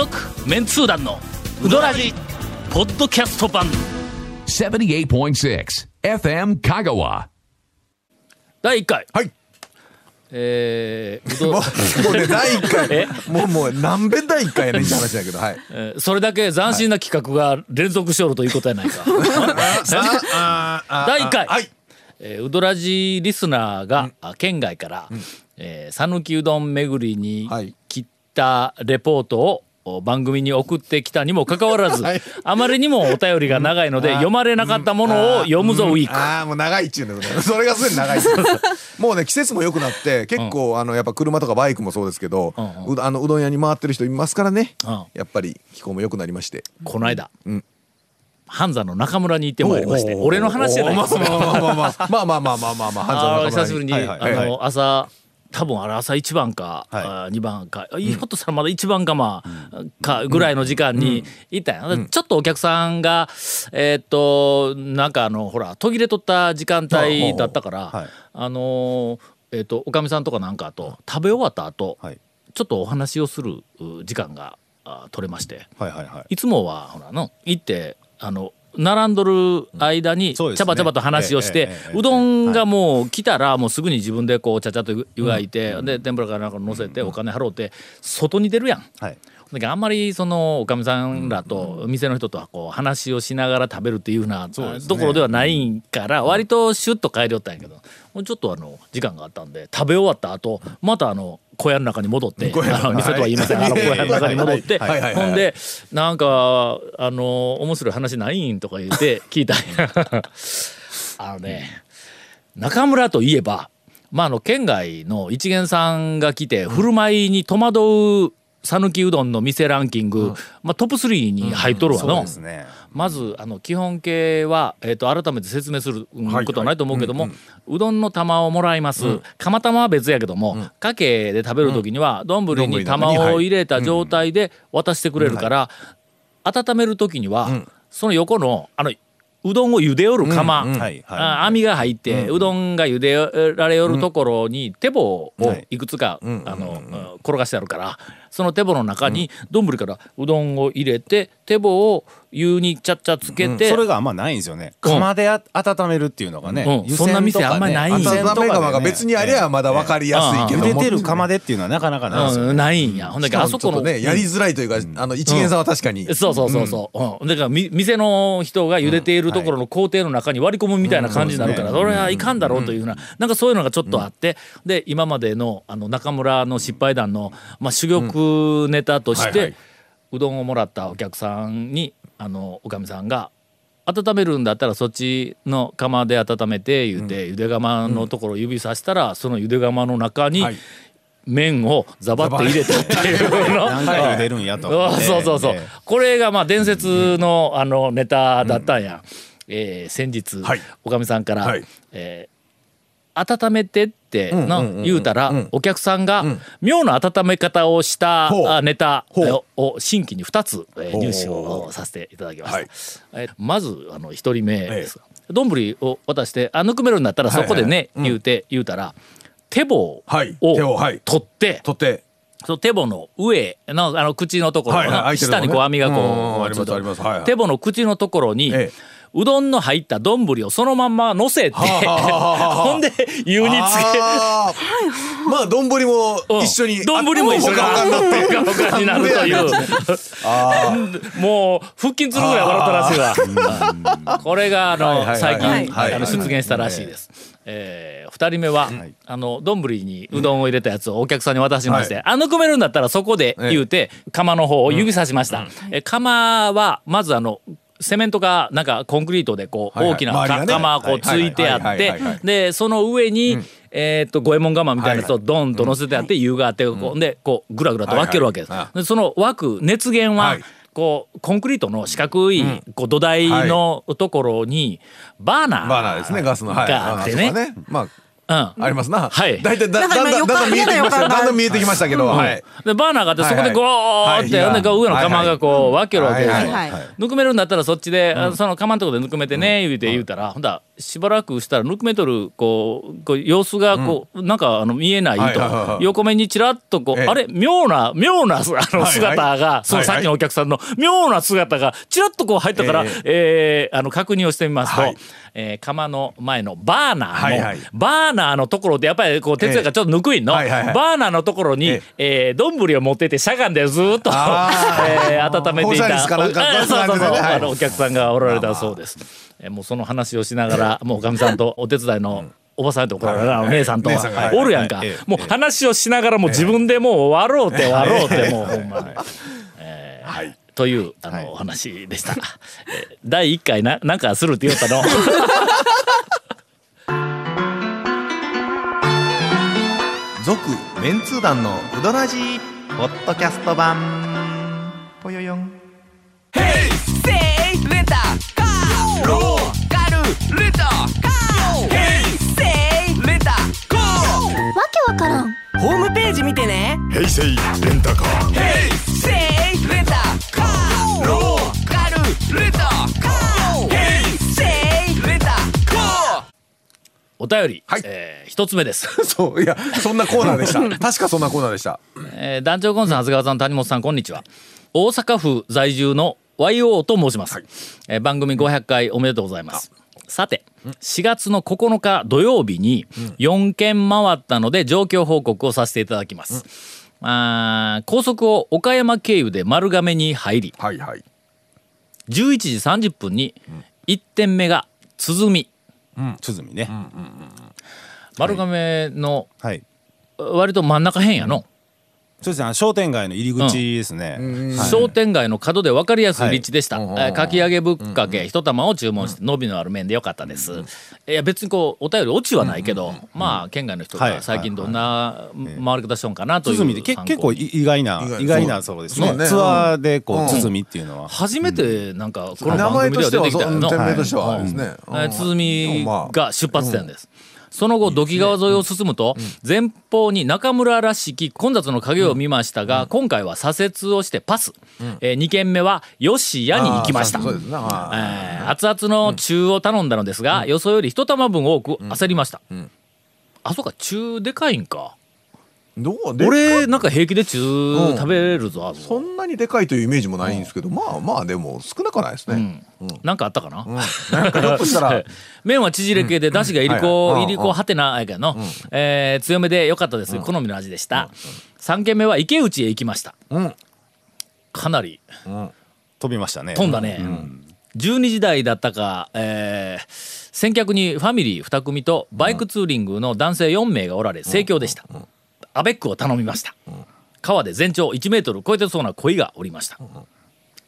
続メンツー団のウドラジポッドキャスト版。78.6 FM Kagawa. 第1回。はい。えーうど もうもうね第一え？回もうもう何遍第一回やねんって話だけどはい。えーそれだけ斬新な企画が連続しおるということやないか。第1回。はい。えーうどらじリスナーが、あ県外からえー讃岐、うどん巡りにはい。来たレポートをお番組に送ってきたにもかかわらず、はい。あまりにもお便りが長いので、読まれなかったものを読むぞウィーク。ああもう長いっちゅうんだけどそれがすでに長い もうね季節も良くなって結構あのやっぱ車とかバイクもそうですけどうん。うどあのうどん屋に回ってる人いますからね。うん。やっぱり気候も良くなりまして。この間、ん。半山の中村に行ってまいりまして俺の話じゃないです。まあまあまあまあまあまあまあまあまあまあまあ半沢あーの中村久しぶりに、はいはいはい。あの朝多分あれ朝一番か、はい。あ2番か、ひょっとしたらまだ一番かまあ、かぐらいの時間に行ったんや、ちょっとお客さんがえーっとなんかあのほら途切れとった時間帯だったから、はい。あのーえーっとおかみさんとかなんかと食べ終わった後、はい。ちょっとお話をするう時間があ取れまして。はいはいはい。いつもはほらの行ってあの並んどる間にちゃばちゃばと話をして、うどんがもう来たらもうすぐに自分でこうちゃちゃっと湯がいて、で天ぷらかなんか乗せてお金払うて外に出るやん。はい。だけどあんまりそのおかみさんらと店の人とはこう話をしながら食べるっていうふうなところではないから割とシュッと帰りよったんやけどちょっとあの時間があったんで食べ終わった後またあの小屋の中に戻って店とは言いません。あの小屋の中に戻ってはい。はい。はい。はい。ほんでなんかあの面白い話ないんとか言って 聞いたあのね中村といえばまああの県外の一元さんが来て振る舞いに戸惑う讃岐うどんの店ランキング、まあ、トップ3に入っとるわそうの、ですねまずあの基本形は、えー、と改めて説明するうんことはないと思うけども、うどんの玉をもらいます、釜玉は別やけども、かけで食べる時には丼に玉を入れた状態で渡してくれるから、温める時には、その横のあのうどんを茹でよる釜、網が入って、うどんが茹でられよるところに手棒をい。くつか、あの、転がしてあるからその手棒の中に丼からうどんを入れて手棒を湯にちゃっちゃつけて、それがあんまないんですよね。釜であ温めるっていうのがね、そんな店あんまりないん温め釜が別にありゃまだ分かりやすいけども。茹でてる釜でっていうのはなかなかない。ですよねうん、ないんや。ほんだけどあそこのねやりづらいというかあの一元さんは確かに。そうそうそうそう、うん。だからみ店の人が茹でているところの工程の中に割り込むみたいな感じになるから、それはいかんだろうというふうな、なんかそういうのがちょっとあって、で今までのあの中村の失敗談の、まあ、珠玉ネタとして、はいはい。うどんをもらったお客さんにあのおかみさんが「温めるんだったらそっちの釜で温めて」言うて、ゆで釜のところを指さしたらそのゆで釜の中にはい。麺をザバッと入れたっていうの。何回茹でるんやと。あそうそうそう、ええ。これがまあ伝説のあのネタだったんや、えー先日、はい。おかみさんから、はい。えー温めてってなうんうんうん言うたら、うん。お客さんが妙な温め方をしたネタを新規に2つ、入手をさせていただきました、はい。えーまずあの1人目ですが丼、を渡して「あぬくめるんだったらそこでね」言うて言うたら手棒を取って、取って。その手棒の上のあの口のところ下にこう網がこう、手棒の口のところに、ええうどんの入った丼をそのまんま乗せて、ほんで湯につけまあ丼もうん。一緒に丼も一緒にほかになるという。もう腹筋するぐらい笑ったらしいわ。これがあの、最近、はいあの出現したらしいです、えー、2人目は、あの丼にうどんを入れたやつをお客さんに渡しまして「はい。あのくめるんだったらそこで」言うて釜の方を指さしました、え釜はまずあのセメントかなんかコンクリートでこう大きな釜がこうついてあっはいてでその上に、えーっと五右衛門釜みたいなやつをドンと乗せてあって湯があってこうでこうぐらぐらと分けるわけです。でその枠熱源ははい。こうコンクリートの四角いこう土台のところにバーナーバーナーですねガスの。はい。があってねありますな。はい。大体だだんだんだんだん見えてきましただんだん見えてきましたけどはい。でバーナーがあってそこでゴーってはい。はいほんでこう上の釜がこう分けるわけですよ。はいぬくめるんだったらそっちで、あその釜のとこでぬくめてね言うて言うたら、ほんだらしばらくしたらヌクメトルこうこう様子がこう、なんかあの見えないはいはいはいはい。と横目にちらっとこう、ええ。あれ妙な妙なあの姿が、そのさっきのお客さんの妙な姿がちらっとこう入ったから、ええ。ーあの確認をしてみますと、はい。えー釜の前のバーナーの、はいはい。バーナーのところでやっぱりこう鉄也がちょっとぬくいんの、はいはいはい。バーナーのところに、ええ。ー丼を持っててしゃがんでずーっと、あえー温めていたお客さんがおられたそうです。えーもうその話をしながら、もうおかみさんとお手伝いのおばさんと怒られるあの姉さんとおるやんか。もう話をしながらもう自分でもう終わろうって終わろうってもうほんま。はい。というあの、お話でした。えー第一回ななんかするって言ったの？続メンツー団のうどらじポッドキャスト版。ぽよよんホームページ見てね。平成レンタカー。せいレンタカー。ローカルレンタカー。ヘイセイレンタカー。お便り、はい。えー一つ目です。そういやそんなコーナーでした。確かそんなコーナーでした。えー団長コンさん長谷川さん谷本さんこんにちは。大阪府在住の YO と申します、えー番組500回おめでとうございますさて4月の9日土曜日に4件回ったので状況報告をさせていただきます、あー高速を岡山経由で丸亀に入りはいはい。11時30分に1点目が鼓。鼓ね、丸亀のはい。割と真ん中辺やの、そうですね商店街の入り口ですね、はい。商店街の角で分かりやすい立地でした、はい。えーかき揚げぶっかけ一玉を注文して伸びのある麺でよかったです、いや別にこうお便りオチはないけど、まあ県外の人はい。が最近どんな回り方しとんかなという結構意外な意外。なそうですね。そうね。ツアーでこうん。う鼓っていうのは、初めてなんかこの名番組で前としては出てきたよの名としてはですね。えー鼓まあが出発点です。その後土器川沿いを進むと前方に中村らしき混雑の影を見ましたが今回は左折をしてパス。えー2軒目は吉谷に行きました。熱々の中を頼んだのですが予想より一玉分多く焦りました。あそうか中でかいんかどうで俺なんか平気で中ん。食べれるぞあそそんなにでかいというイメージもないんですけどまあまあでも少なくはないですね。なんかあったかな？なんかひょっとしたら。麺は縮れ系で出汁がいりこ、はいりこはてなやけどの、えー強めで良かったです、好みの味でした、3軒目は池内へ行きました、ん。かなり飛びましたね。飛んだね、12時台だったか、えー先客にファミリー2組とバイクツーリングの男性4名がおられ盛況でした、アベックを頼みました、川で全長1メートル超えてそうな鯉がおりました、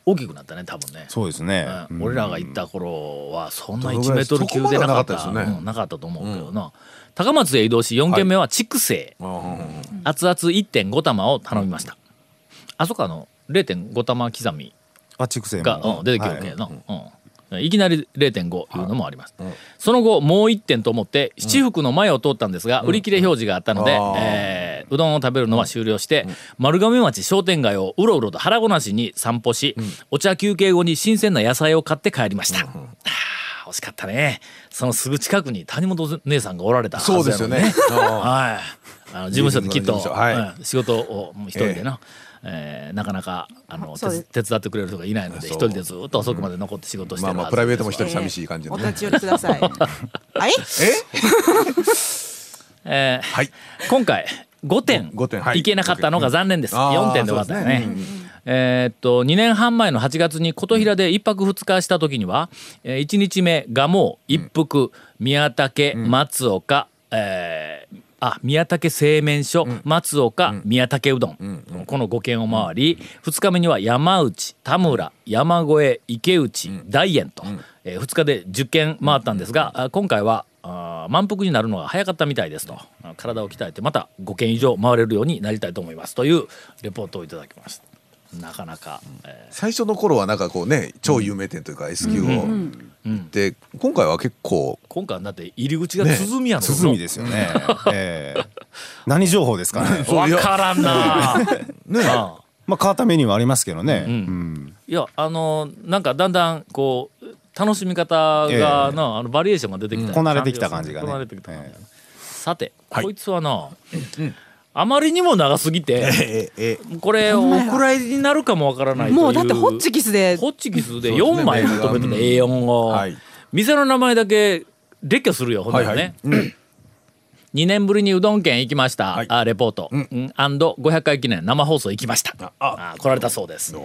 大きくなったね多分ね。そうですね、うん。俺らが行った頃はそんな1どのぐらいメートル級でなかった。なね。うんなかったと思うけどな、高松へ移動し4軒目は筑西、熱々1.5玉を頼みました、あそこあの0.5玉刻みあ畜生が、うん、出てきるわけやな、うんいきなり0.5い。うのもあります、その後もう1点と思って七福の前を通ったんですが、売り切れ表示があったので、あーえーうどんを食べるのは終了して、丸亀町商店街をうろうろと腹ごなしに散歩し、お茶休憩後に新鮮な野菜を買って帰りました、惜しかったね。そのすぐ近くに谷本姉さんがおられたはずやのにそうですよね。はいあの事務所できっと、はい。うん仕事をもう一人でな、えーなかなかあの手手伝ってくれる人がいないので一人でずっと遅くまで残って仕事してるはずまあまあプライベートも一人寂しい感じのね。お立ち寄りください。はい。え？ーはい。今回5点5点はい。いけなかったのが残念です、あー4点で終わったよねそうでえーっと2年半前の8月に琴平で1泊2日した時には、え1日目蒲生一服宮武松岡、えーあ宮武製麺所、松岡、宮武うどん、この5軒を回り、2日目には山内田村山越え池内、大円と、え2日で10軒回ったんですが、あ今回はあー満腹になるのが早かったみたいですと。あ体を鍛えてまた5軒以上回れるようになりたいと思います。というレポートをいただきましたなかなか、え最初の頃はなんかこうね超有名店というか S 級をで今回は結構ー今回はだって入り口が鼓やの、鼓ですよね、えー何情報ですかね？わからんな。ね。あまあ変わったメニューはありますけどね、ん。いやあのーなんかだんだんこう楽しみ方がな、あのバリエーションが出てきた、こなれてきた感じがね。こなれてきた感じえさて、こいつはな、あまりにも長すぎて、ええこれお蔵入りになるかもわからないという。もうだってホッチキスで。ホッチキスで4枚まとめてた A4 を、はい。店の名前だけ列挙するよほんならね、2年ぶりにうどん県行きました、はい。あレポート、うん、アンド500回記念生放送行きました。あ来られたそうです。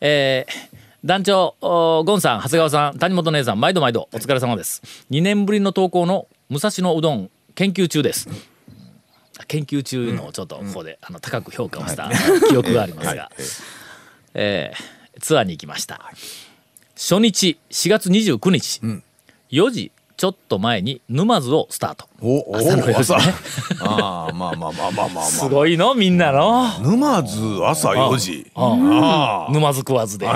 えー団長おゴンさん長谷川さん谷本姉さん毎度毎度お疲れ様です。2年ぶりの投稿の武蔵野うどん研究中です研究中のをちょっとここで、あの高く評価をした記憶がありますが、えーツアーに行きました。初日4月29日、4時ちょっと前に沼津をスタート。おお朝の4時朝。ねああまあまあまあまあまあ。すまごいのみんなの。あ沼津朝4時。沼津食わずで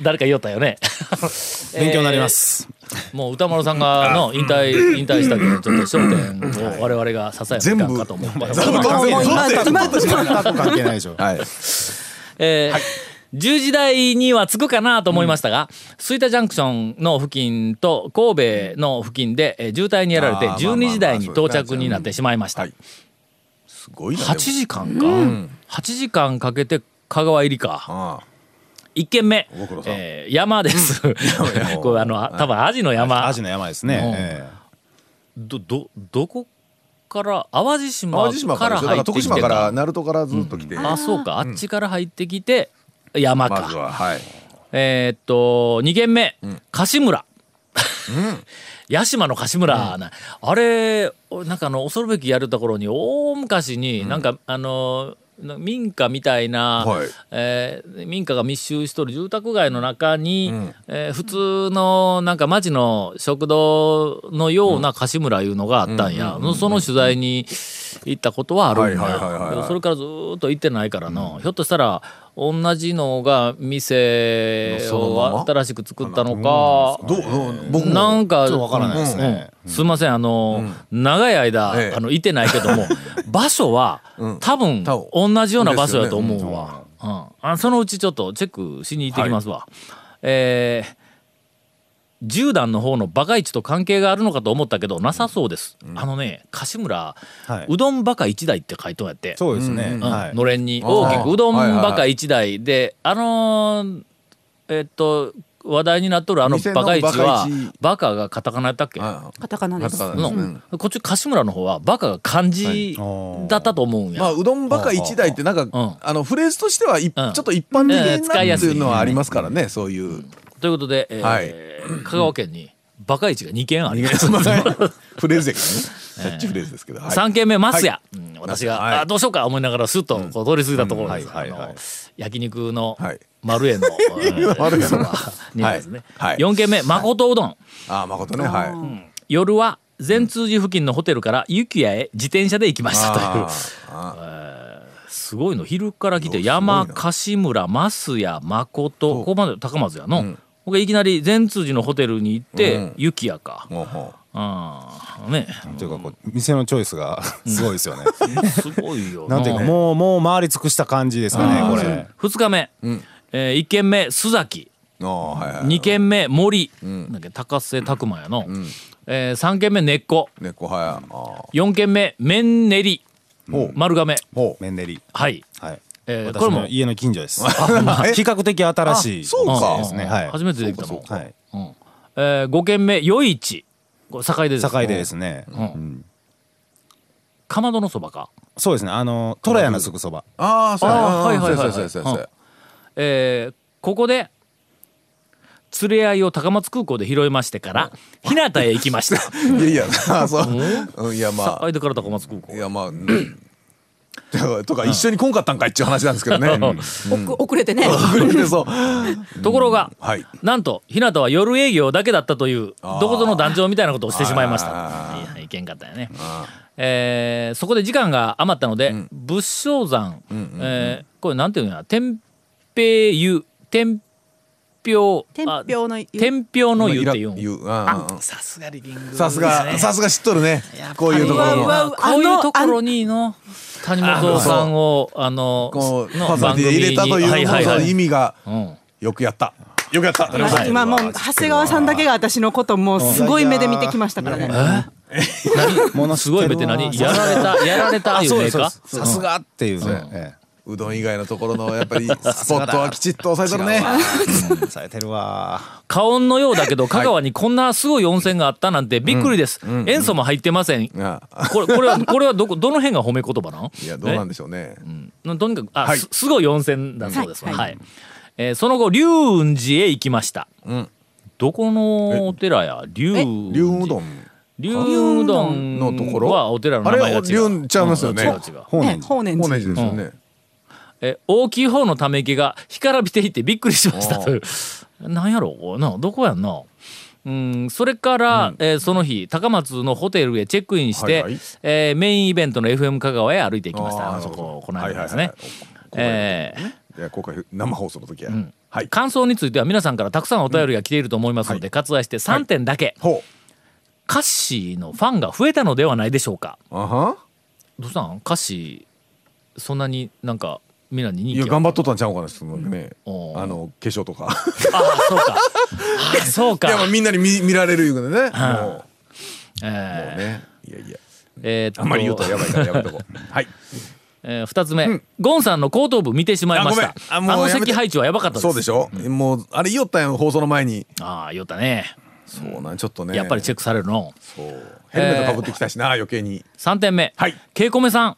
誰か言おったよね。勉強になります。もう歌丸さんがの引退引退したけどちょっと焦点を我々が支えないかと思って関係ないでしょ。はい。えー10時台には着くかなと思いましたが、吹田ジャンクションの付近と神戸の付近でえー渋滞にやられてあーまあまあまあ12時台に到着になってしまいました。はい。すごいな8時間か、8時間かけて香川入りか。あ1軒目。えー山です。これあの多分アジの山。アジの山ですね。うん。えどどどこから淡路あ島かから入ってきて島からか鳴門からずっと来て。あそうか。あっちから入ってきて山か、まずははい。えーっと2軒目、柏村 屋島の柏村な、あれなんかあの恐るべきやるところに大昔になんか、あのな民家みたいな、はい。えー民家が密集しとる住宅街の中に、えー普通のなんか町の食堂のような柏村いうのがあったんや、その取材に行ったことはあるんはいはいはいはいはい。やそれからずーっと行ってないからの、ひょっとしたら同じのが店を新しく作ったのか。どうどう僕もなんかわからないですね。うんすいませんあの、長い間、ええ。あのいてないけども 場所は、多分同じような場所だと思うわ、うん。あそのうちちょっとチェックしに行ってきますわ、えー10段の方のバカ市と関係があるのかと思ったけどなさそうです、あのね柏村、はい。うどんバカ一台って書いてあって。そうですね。うん。はい。のれんに。大きくうどんはい。はいはいバカ一台。であのーえっと話題になっとるあのバカ市はバカがカタカナやったっけ？あカタカナです。うん。こっち柏村の方はバカが漢字だったと思うんや、まあうどんばか一台ってなんかうん。あのフレーズとしてはいちうん。ょっと一般的えーに使いやすいなっていうのはありますからねそういうということで、えーはい。香川県にバカ市が2軒あります。フレーズやけどね。キャッチフレーズですけど。はい。3軒目松屋、はい。うん私が、はい。あどうしようか思いながらスッとこう通り過ぎたところです、焼肉のはい。丸栄の、えー丸ですね、はい。はい。4軒目誠うどん、ああ誠ね。はい。夜は善通寺付近のホテルから雪屋へ自転車で行きましたという。すごいの。昼から来て山柏村増屋誠ここまで高松やの、僕いきなり善通寺のホテルに行って、うん。雪屋か。あーね。というかこう店のチョイスがすごいですよね。すごいよな。んていうかもうもう回り尽くした感じですかねこれ。2日目、え1軒目須崎。はいはい2軒目森、なん。だっけ高瀬拓磨やの、え3軒目根っこ。猫はいああ4軒目麺練り丸亀。ほう。メンデリ。はい、はい。えーこれも家の近所です。え？比較的新しい。あそうかですね。はい。初めてできたのはい。うんえー、5軒目余市これ境でです境でですね。かまどのそばかそうですね。あの虎屋のすぐそば。ああそうはいはいはいはいそうやそうやそうやえーここで連れ合いを高松空港で拾いましてから日向へ行きましたいやいやああそううんいやま境でから高松空港あいやまあうん とか一緒に来んかったんかいっちゅう話なんですけどね。遅れてね。遅れてそう。ところが、はい。なんと日向は夜営業だけだったというどこぞの団長みたいなことをしてしまいました。あいやいけんかったよね、えーそこで時間が余ったので、仏性山、えーこれなんていうんや？天平湯。天平天あ平の湯。天平の湯っていう。ん言うああさすがリビングさすがさすが知っとるね。こういうところこういうところにの谷本さんをあのこうのパサリで入れたというはいはいはい。その意味がうん。よくやった。よくやった。はい今もう長谷川さんだけが私のこともうすごい目で見てきましたからね。もの すごい目って何？やられたやられたいう名か？さすがっていうね。えうどん以外のところのやっぱりスポットはきちっと押さえとるね。えされてるわ。花音のようだけど香川にこんなすごい温泉があったなんてびっくりです、塩素も入ってません、あこれこれはこれはどこどの辺が褒め言葉なん？いやどうなんでしょうね。え？とにかくあ、はい。すすごい温泉だそうですわ、はい。はい。えーその後龍雲寺へ行きました、ん。どこのお寺や？龍龍雲うどん。龍雲うどんのところ？はお寺のあ名前が違う。れ龍雲ちゃいますよね。法然寺。ですよねえ大きい方のため池が干からびていてびっくりしましたという。なんやろ？うなどこやんな？うんそれから、えーその日高松のホテルへチェックインして、はいはい。えーメインイベントの FM 香川へ歩いていきました。あそここのはいはい間ですね、えー。いや公開生放送の時や。はい。感想については皆さんからたくさんお便りが来ていると思いますので、割愛して3点だけ、ほカッシーのファンが増えたのではないでしょうか。うあは。どうしたん？カッシーそんなになんかみんなに人気いやあ頑張っとったんちゃうかなそのねおーあの化粧とか。あそうか。あそうか。いやまあみんなに見見られるいうことでね。もえうもーうねいやいや。えーあんまり言うとやばいからやめとこう。はい。えー二つ目、ゴンさんの後頭部見てしまいました。あの席配置はやばかったそうでしょ？もうあれ言おったんよ放送の前に。ああ言ったね。そうなんちょっとね。やっぱりチェックされるの。そう。ヘルメットかぶってきたしな余計に。3点目、はい。ケイコメさん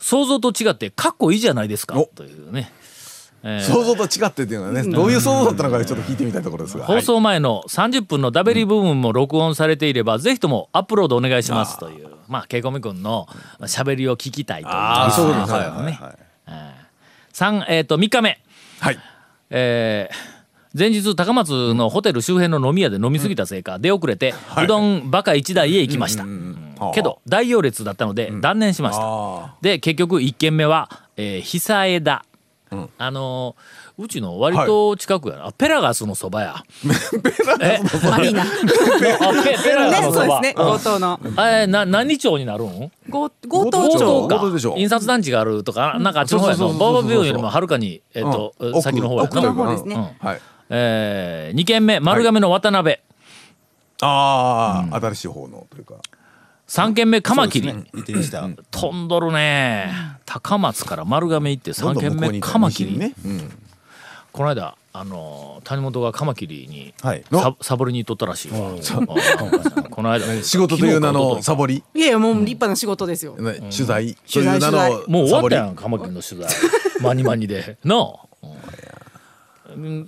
想像と違ってかっこいいじゃないですか。お。というね、えー。想像と違ってっていうのはねどういう想像だったのかちょっと聞いてみたいところですが。放送前の30分のダベリ部分も録音されていれば、ぜひともアップロードお願いしますという。まあケイコメ君の喋りを聞きたいという。ああそうですね。はい。ね三えっ、と3日目。はい。えー前日高松のホテル周辺の飲み屋で飲み過ぎたせいか出遅れて、うどんバカ一台へ行きました、うんけど大行列だったので断念しました、あで結局1軒目は、えー、久枝、あのーうちの割と近くやな、あペラガスのそばや。え？マリーナ。あペ ペラガスね、のそば、そうですね。強盗の。あれな何町になるん？強強盗町。か。強盗でしょ。印刷団地があるとかなんかあっちの方やのそうそうそうそうバーバービューよりもはるかに、えっとうん。先の方や奥というかの方ですね。うん。はい。えー、2軒目丸亀の渡辺、ああ新しい方のというか3軒目カマキリ、行ってました。飛んどるね。高松から丸亀行って3軒目カマキリ、ねうん。この間あのー谷本がカマキリにはい。ササボりに行っとったらしいわ。うん。この間。仕事という名のサボり？いやいや、もう立派な仕事ですよ。ね取材？と取材いう名のもう終わったやサんカマキリの取材。マニマニで。な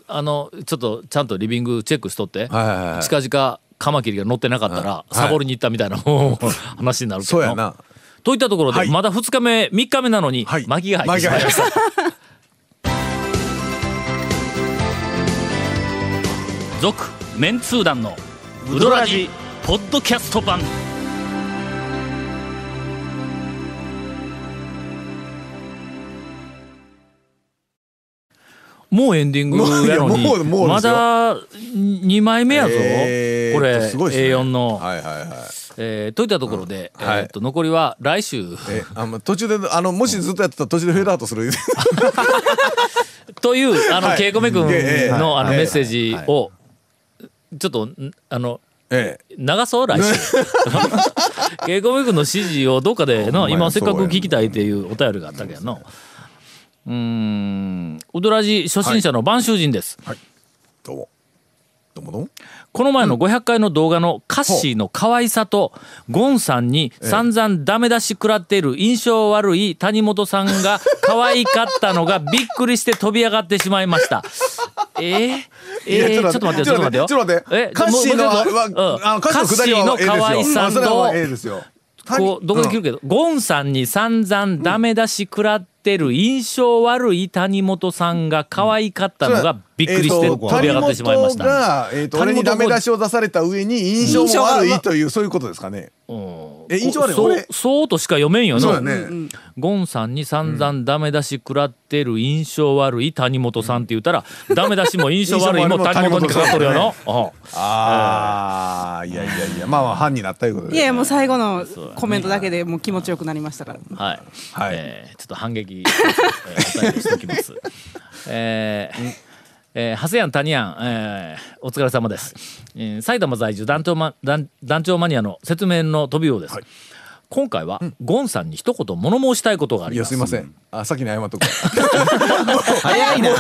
あのちょっとちゃんとリビングチェックしとって。はいはいはい。近々カマキリが乗ってなかったらサボりに行ったみたいなもう話になるけど。そうやな。といったところで、はい。まだ2日目3日目なのに、はい。巻きが入ってしまいました。続メンツー団のウドラジポッドキャスト版もうエンディングやのに。まだ2枚目やぞ、えーこれすごいですね。A4 の、はいはいはい。えーといったところで、うんはい。えーっと残りは来週。えあま途中であのもしずっとやってたら途中でフェードアウトする。というあの、はい。ケイコメ君の,、ええあのはい。メッセージを、ちょっとんあのええ。流そう来週。ケイコメ君の指示をどっかでの今せっかく聞きたいっていうお便りがあったけどのうーん。ウドラジ初心者の播州人です、どうも。どうもどうも。この前の500回の動画のカッシーの可愛さとゴンさんに散々ダメ出し食らっている印象悪い谷本さんが可愛かったのがびっくりして飛び上がってしまいました。えー、えー、ちょっと待ってよちょっと待ってよ。ちょっと待ってえカッシーのもうん。カッシーの可愛さとこうどこで切るけど、ゴンさんに散々ダメ出し食らってる印象悪い谷本さんが可愛かったのがびっくりして飛び上がってしまいまし谷本た。が、えー、と俺にダメ出しを出された上に印象も悪いというそういうことですかね。うん。え印象悪いそう俺そうとしか読めんよそうなだね、ゴンさんに散々ダメ出し食らってる印象悪い谷本さんって言ったら、ダメ出しも印象悪いも谷本にかかっとるよな。あああいやいやいや。まあまあ犯になったいうことで。いや、もう最後のコメントだけでもう気持ちよくなりましたから。はい、はい。えーちょっと反撃、えーお便りしておきます。えーえー、ハセヤン、タニヤン、えー、お疲れ様です。えー、埼玉在住団長マ団団長マニアの説明の飛びようです。今回は、ゴンさんに一言物申したいことがありいやますす。いません。あ先に謝っとく。早いな。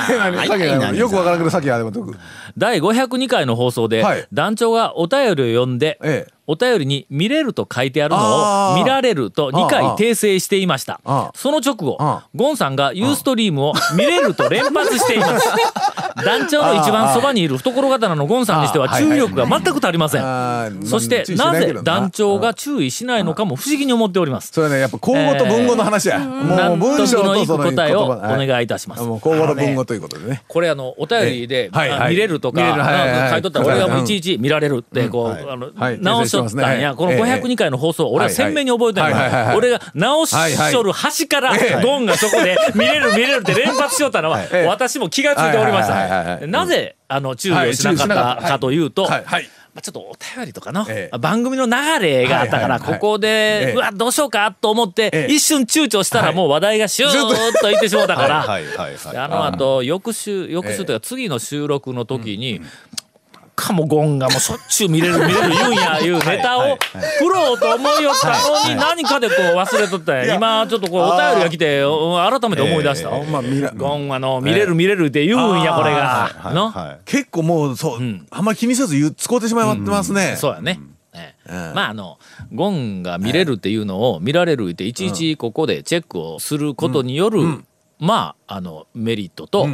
先に謝る。よくわからんけど先に謝っとく。第502回の放送で、はい。団長がお便りを読んで、ええ。お便りに見れると書いてあるのを見られると2回訂正していました。その直後あゴンさんがユーストリームを見れると連発しています 団長の一番そばにいる懐刀のゴンさんにしては注意力が全く足りません。そしてなぜ団長が注意しないのかも不思議に思っております。それね。やっぱ口語と文語の話や、も納う文得章のその答えをお願いいたします。もう口語と文語ということでね。これあのお便りで、ええはい。見れるとか書いとったら俺がもういちいち見られるってこう、はい。あのはい。直しとったんや、このええ。502回の放送、俺は鮮明に覚えてない俺が直しとる端からゴンがそこで見れる見れるって連発しよったのは、ええ。私も気がついておりましはいなぜあの注意をしなかったかというと、はいはい。まあ、ちょっとお便りとかの、ええ。番組の流れがあったから、ここで、ええ。うわどうしようかと思って、ええ。一瞬躊躇したらもう話題がシューッといってしもうたから、はいはいはいであの後翌週翌週というか次の収録の時に、かもゴンがもうしょっちゅう見れる見れる言うんやいうネタを振ろうと思いよったのに何かでこう忘れとったんや。今ちょっとこうお便りが来てうん改めて思い出した、まあ見らゴンあの見れる見れるって言うんやこれが、の、はい結構もうそう、あんまり気にせず言う使うてしまいますね、そうやね。ええ。まああのゴンが見れるっていうのを見られるっていちいちここでチェックをすることによる、まああのメリットと、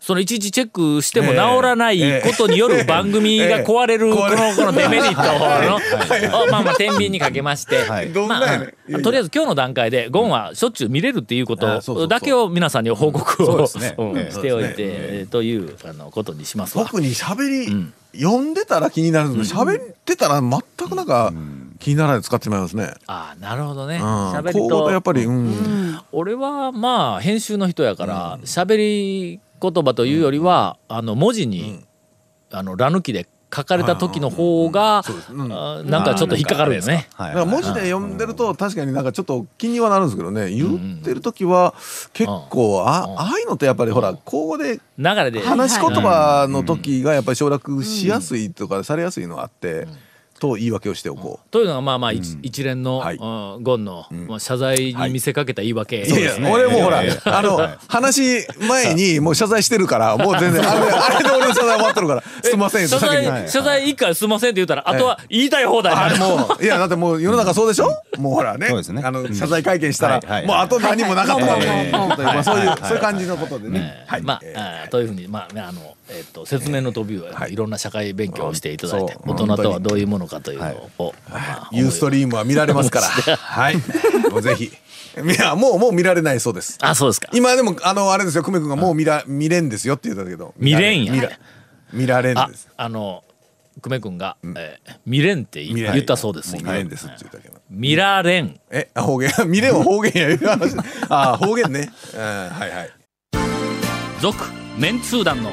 そのいちいちチェックしても治らないことによる番組が壊れるこのこのデメリットのをまあまあ天秤にかけまして、まあとりあえず今日の段階でゴンはしょっちゅう見れるっていうことだけを皆さんに報告をしておいてというあのことにしますわ。特に喋り、読んでたら気になるんですけど喋ってたら全くなんか気にならないで使ってしまいますね、ああなるほどね。うん、喋りととやっぱり、うん。俺はまあ編集の人やから喋、り言葉というよりは、あの文字に、あのラ抜きで書かれた時の方が、うん。あなんかちょっと引っかかるよね。はい。だから文字で読んでると確かになんかちょっと気にはなるんですけどね。言ってる時は結構あああいうのってやっぱりほら口語で流れで。話し言葉の時がやっぱり省略しやすいとかされやすいのがあってと言い訳をしておこう。というのがまあまあ一,、一連の、はい。うんゴンの、まあ謝罪に見せかけた言い訳、い。やいや俺もほら、あの、話前にもう謝罪してるから、もう全然、あれ、あれで俺の謝罪終わってるから、すいません、謝。罪謝罪一回すいませんって言ったら、あとは言いたい放題。あるれもう、いや、だってもう世の中そうでしょ？もうほらね。あの、謝罪会見したらもうあと何もなかったそういう、そういう感じのことでね。はい。というふうに、まあね、あの、えっ、と、説明の飛びを、い、ろんな社会勉強をしていただいて、大人とはどういうものかというのを、まあユーストリームは見られますから。はい。もうぜひ。いや、もう、もう見られないそうです。あ、そうですか。今でも、あの、あれですよ、久米君がもう見ら、見れんですよって言ったけど。見れんや見られんあです。、あの、久米君が、えー見れんって言ったそうです。見れんですって言ったけど。見られん。え、あ方言、見れんは方言やいう話。あ、方言ね。うん、はいはい。続、メンツー団の